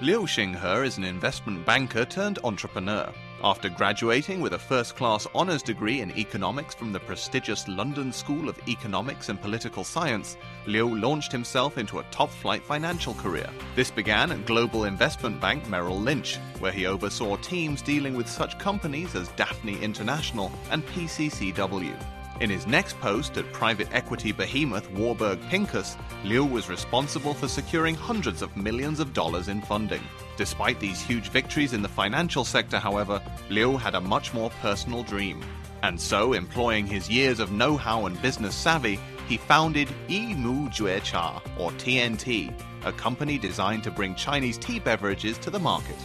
Liu Xinghe is an investment banker turned entrepreneur. After graduating with a first class honours degree in economics from the prestigious London School of Economics and Political Science, Liu launched himself into a top flight financial career. This began at global investment bank Merrill Lynch, where he oversaw teams dealing with such companies as Daphne International and PCCW. In his next post at private equity behemoth Warburg Pincus, Liu was responsible for securing hundreds of millions of dollars in funding. Despite these huge victories in the financial sector, however, Liu had a much more personal dream. And so, employing his years of know how and business savvy, he founded Yi Mu Jue Cha, or TNT, a company designed to bring Chinese tea beverages to the market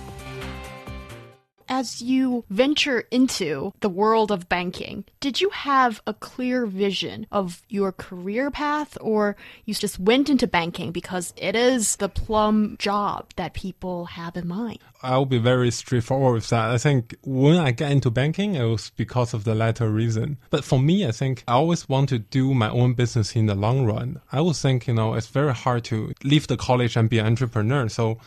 as you venture into the world of banking, did you have a clear vision of your career path, or you just went into banking because it is the plum job that people have in mind? I'll be very straightforward with that. I think when I got into banking, it was because of the latter reason. But for me, I think I always want to do my own business in the long run. I would think, you know, it's very hard to leave the college and be an entrepreneur. So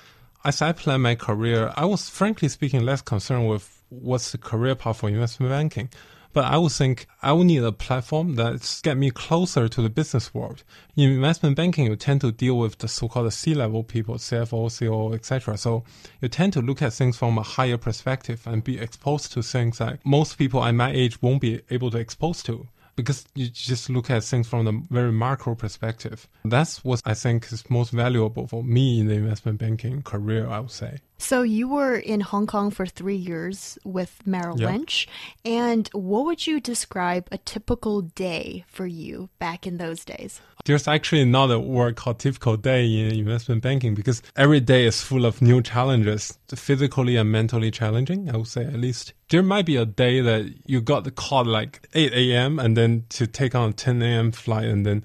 as I plan my career, I was frankly speaking less concerned with what's the career path for investment banking. But I would think I would need a platform that's get me closer to the business world. In investment banking, you tend to deal with the so-called C-level people, CFO, COO, etc. So you tend to look at things from a higher perspective and be exposed to things that most people at my age won't be able to expose to because you just look at things from the very macro perspective. That's what I think is most valuable for me in the investment banking career, I would say. So you were in Hong Kong for three years with Merrill yep. Lynch. And what would you describe a typical day for you back in those days? There's actually not a word called typical day in investment banking because every day is full of new challenges, physically and mentally challenging, I would say at least. There might be a day that you got the call like 8 a.m. and then to take on a 10 a.m. flight and then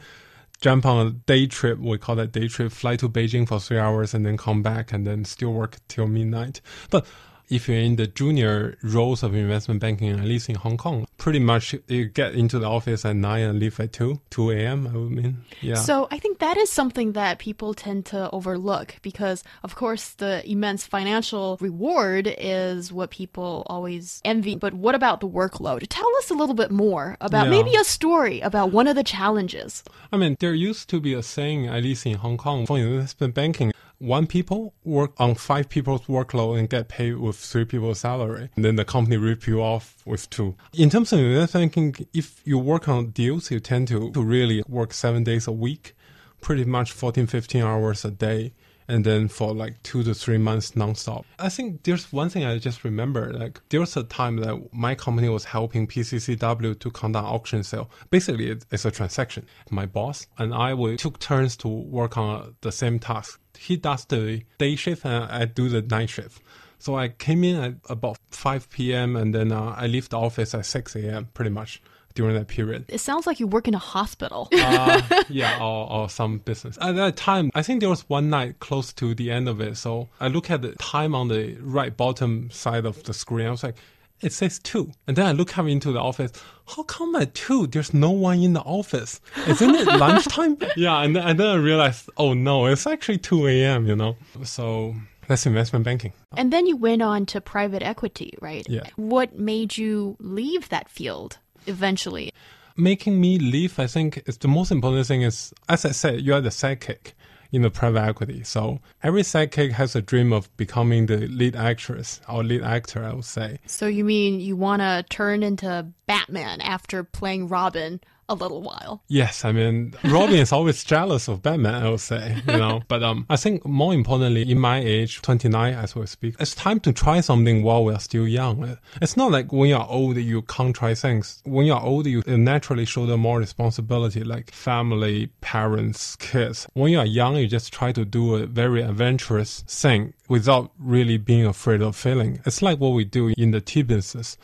jump on a day trip. We call that day trip. Fly to Beijing for three hours and then come back and then still work till midnight. But if you're in the junior roles of investment banking, at least in Hong Kong, pretty much you get into the office at 9 and leave at 2, 2 a.m., I would mean. Yeah. So I think that is something that people tend to overlook because, of course, the immense financial reward is what people always envy. But what about the workload? Tell us a little bit more about yeah. maybe a story about one of the challenges. I mean, there used to be a saying, at least in Hong Kong, for investment banking, one people work on five people's workload and get paid with three people's salary. And then the company rip you off with two. In terms of investment banking, if you work on deals, you tend to, to really work seven days a week, pretty much 14, 15 hours a day. And then for like two to three months nonstop. I think there's one thing I just remember. Like there was a time that my company was helping PCCW to conduct auction sale. Basically, it's a transaction. My boss and I we took turns to work on the same task he does the day shift and I do the night shift. So I came in at about 5 p.m. and then uh, I leave the office at 6 a.m. pretty much during that period. It sounds like you work in a hospital. uh, yeah, or, or some business. At that time, I think there was one night close to the end of it. So I look at the time on the right bottom side of the screen. I was like, it says two. And then I look up into the office. How come at two there's no one in the office? Isn't it lunchtime? yeah, and, and then I realized, oh no, it's actually 2 a.m., you know? So that's investment banking. And then you went on to private equity, right? Yeah. What made you leave that field eventually? Making me leave, I think, is the most important thing is, as I said, you are the sidekick in the private equity. So every sidekick has a dream of becoming the lead actress or lead actor, I would say. So you mean you want to turn into Batman after playing Robin a little while. Yes, I mean Robin is always jealous of Batman. I would say, you know. but um, I think more importantly, in my age, 29 as we speak, it's time to try something while we are still young. It's not like when you're old you can't try things. When you're old, you naturally shoulder more responsibility, like family, parents, kids. When you're young, you just try to do a very adventurous thing without really being afraid of failing. It's like what we do in the tea business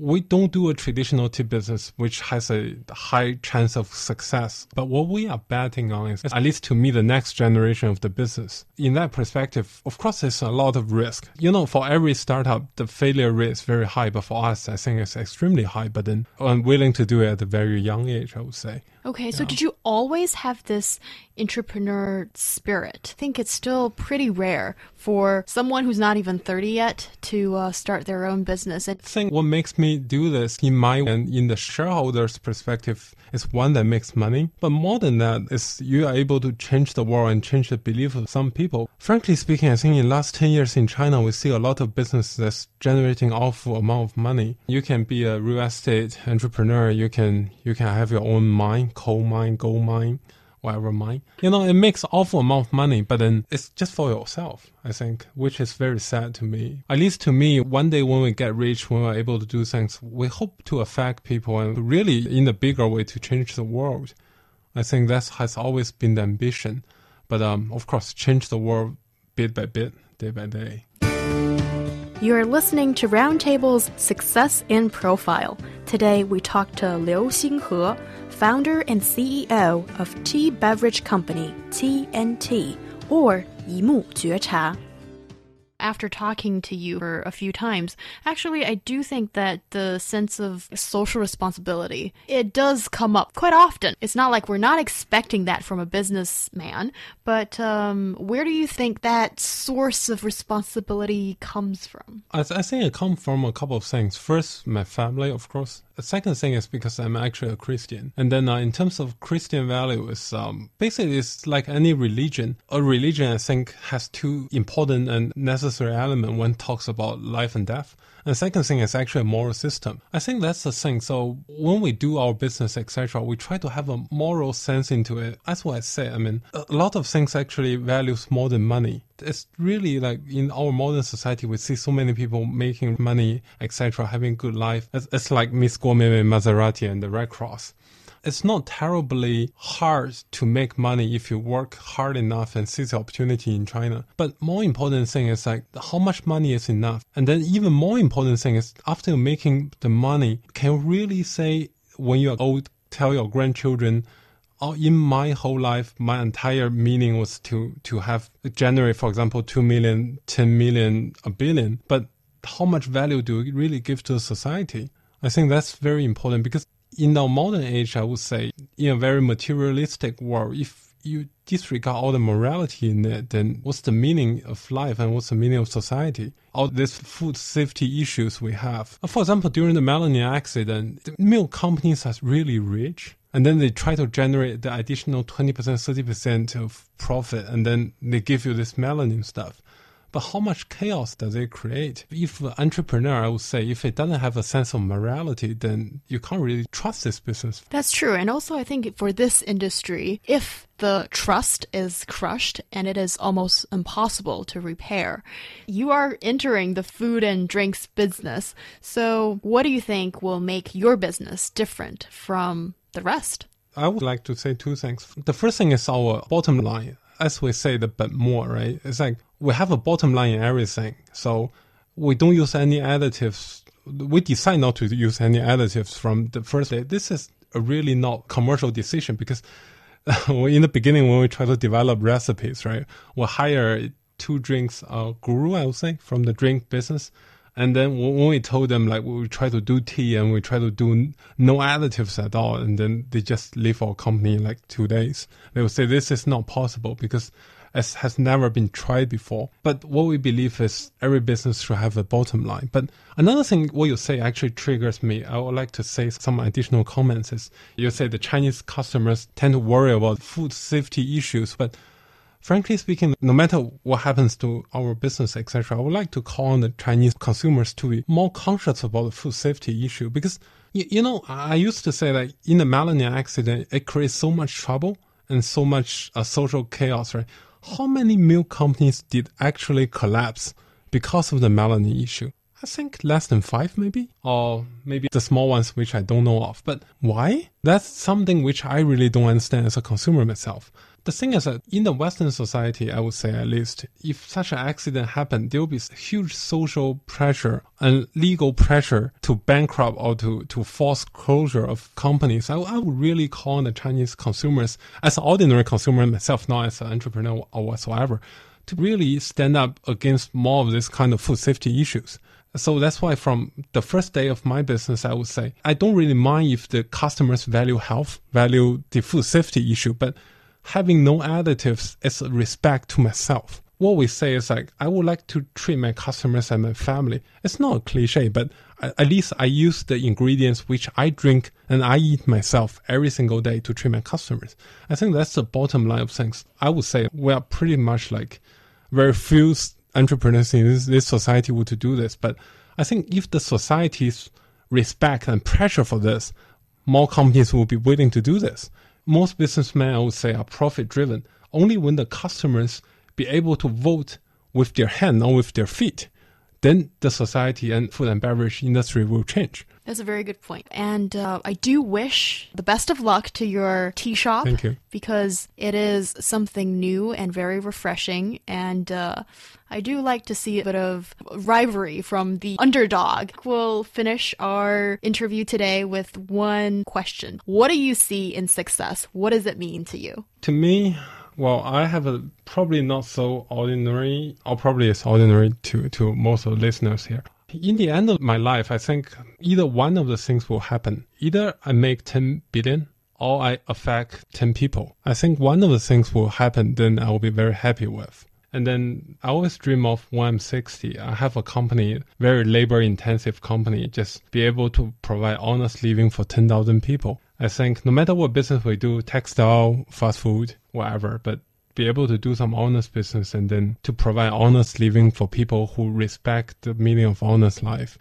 we don't do a traditional tea business which has a high chance of success. But what we are betting on is, at least to me, the next generation of the business. In that perspective, of course, there's a lot of risk. You know, for every startup, the failure rate is very high. But for us, I think it's extremely high. But then I'm willing to do it at a very young age, I would say. Okay, so did you always have this entrepreneur spirit? I think it's still pretty rare for someone who's not even 30 yet to uh, start their own business. I think what makes me do this in my and in the shareholders' perspective is one that makes money. But more than that is you are able to change the world and change the belief of some people. Frankly speaking, I think in the last 10 years in China, we see a lot of businesses that's generating awful amount of money. You can be a real estate entrepreneur. You can, you can have your own mine, coal mine, gold mine whatever mine. You know, it makes awful amount of money, but then it's just for yourself, I think, which is very sad to me. At least to me, one day when we get rich, when we're able to do things, we hope to affect people and really in a bigger way to change the world. I think that has always been the ambition. But um, of course, change the world bit by bit, day by day. You are listening to Roundtable's Success in Profile. Today we talk to Liu Xinghe, founder and CEO of tea beverage company TNT, or Yimu Jue Cha after talking to you for a few times, actually, I do think that the sense of social responsibility, it does come up quite often. It's not like we're not expecting that from a businessman, but um, where do you think that source of responsibility comes from? I, th- I think it comes from a couple of things. First, my family, of course. The second thing is because I'm actually a Christian. And then uh, in terms of Christian values, um, basically it's like any religion. A religion, I think, has two important and necessary elements when talks about life and death. And the second thing is actually a moral system. I think that's the thing. So when we do our business, etc., we try to have a moral sense into it. That's what I say. I mean, a lot of things actually values more than money. It's really like in our modern society, we see so many people making money, etc., having good life. It's, it's like Miss Gourmet, Maserati, and the Red Cross it's not terribly hard to make money if you work hard enough and seize the opportunity in China. But more important thing is like how much money is enough. And then even more important thing is after making the money, can you really say when you're old, tell your grandchildren, oh, in my whole life, my entire meaning was to, to have generate, for example, 2 million, 10 million, a billion. But how much value do you really give to society? I think that's very important because in our modern age, I would say, in a very materialistic world, if you disregard all the morality in it, then what's the meaning of life and what's the meaning of society? All these food safety issues we have. For example, during the Melamine accident, the milk companies are really rich. And then they try to generate the additional 20%, 30% of profit. And then they give you this melamine stuff. But how much chaos does it create? If an entrepreneur, I would say, if it doesn't have a sense of morality, then you can't really trust this business. That's true. And also, I think for this industry, if the trust is crushed and it is almost impossible to repair. You are entering the food and drinks business. So, what do you think will make your business different from the rest? I would like to say two things. The first thing is our bottom line as we say, the but more, right? It's like we have a bottom line in everything. So we don't use any additives. We decide not to use any additives from the first day. This is a really not commercial decision because in the beginning when we try to develop recipes, right, we hire two drinks uh, guru, I would say, from the drink business and then when we told them like we try to do tea and we try to do no additives at all, and then they just leave our company in like two days. They will say this is not possible because it has never been tried before. But what we believe is every business should have a bottom line. But another thing, what you say actually triggers me. I would like to say some additional comments. Is you say the Chinese customers tend to worry about food safety issues, but frankly speaking, no matter what happens to our business, etc., I would like to call on the Chinese consumers to be more conscious about the food safety issue because, you, you know, I used to say that in the Melamine accident, it creates so much trouble and so much uh, social chaos, right? How many milk companies did actually collapse because of the Melamine issue? I think less than five, maybe, or maybe the small ones which I don't know of. But why? That's something which I really don't understand as a consumer myself. The thing is that in the Western society, I would say at least, if such an accident happened, there will be huge social pressure and legal pressure to bankrupt or to, to force closure of companies. I, I would really call on the Chinese consumers, as an ordinary consumer myself, not as an entrepreneur or whatsoever, to really stand up against more of this kind of food safety issues. So that's why from the first day of my business, I would say I don't really mind if the customers value health, value the food safety issue, but having no additives is a respect to myself. What we say is like, I would like to treat my customers and my family. It's not a cliche, but at least I use the ingredients which I drink and I eat myself every single day to treat my customers. I think that's the bottom line of things. I would say we are pretty much like very few entrepreneurs in this, society would to do this. But I think if the society's respect and pressure for this, more companies will be willing to do this. Most businessmen, I would say, are profit driven. Only when the customers be able to vote with their hand, not with their feet, then the society and food and beverage industry will change. That's a very good point. And uh, I do wish the best of luck to your tea shop. Thank you. Because it is something new and very refreshing. And uh, I do like to see a bit of rivalry from the underdog. We'll finish our interview today with one question What do you see in success? What does it mean to you? To me, well, I have a probably not so ordinary, or probably it's ordinary to, to most of the listeners here in the end of my life, I think either one of the things will happen. Either I make 10 billion or I affect 10 people. I think one of the things will happen, then I will be very happy with. And then I always dream of when I'm 60, I have a company, very labor intensive company, just be able to provide honest living for 10,000 people. I think no matter what business we do, textile, fast food, whatever, but be able to do some honest business and then to provide honest living for people who respect the meaning of honest life.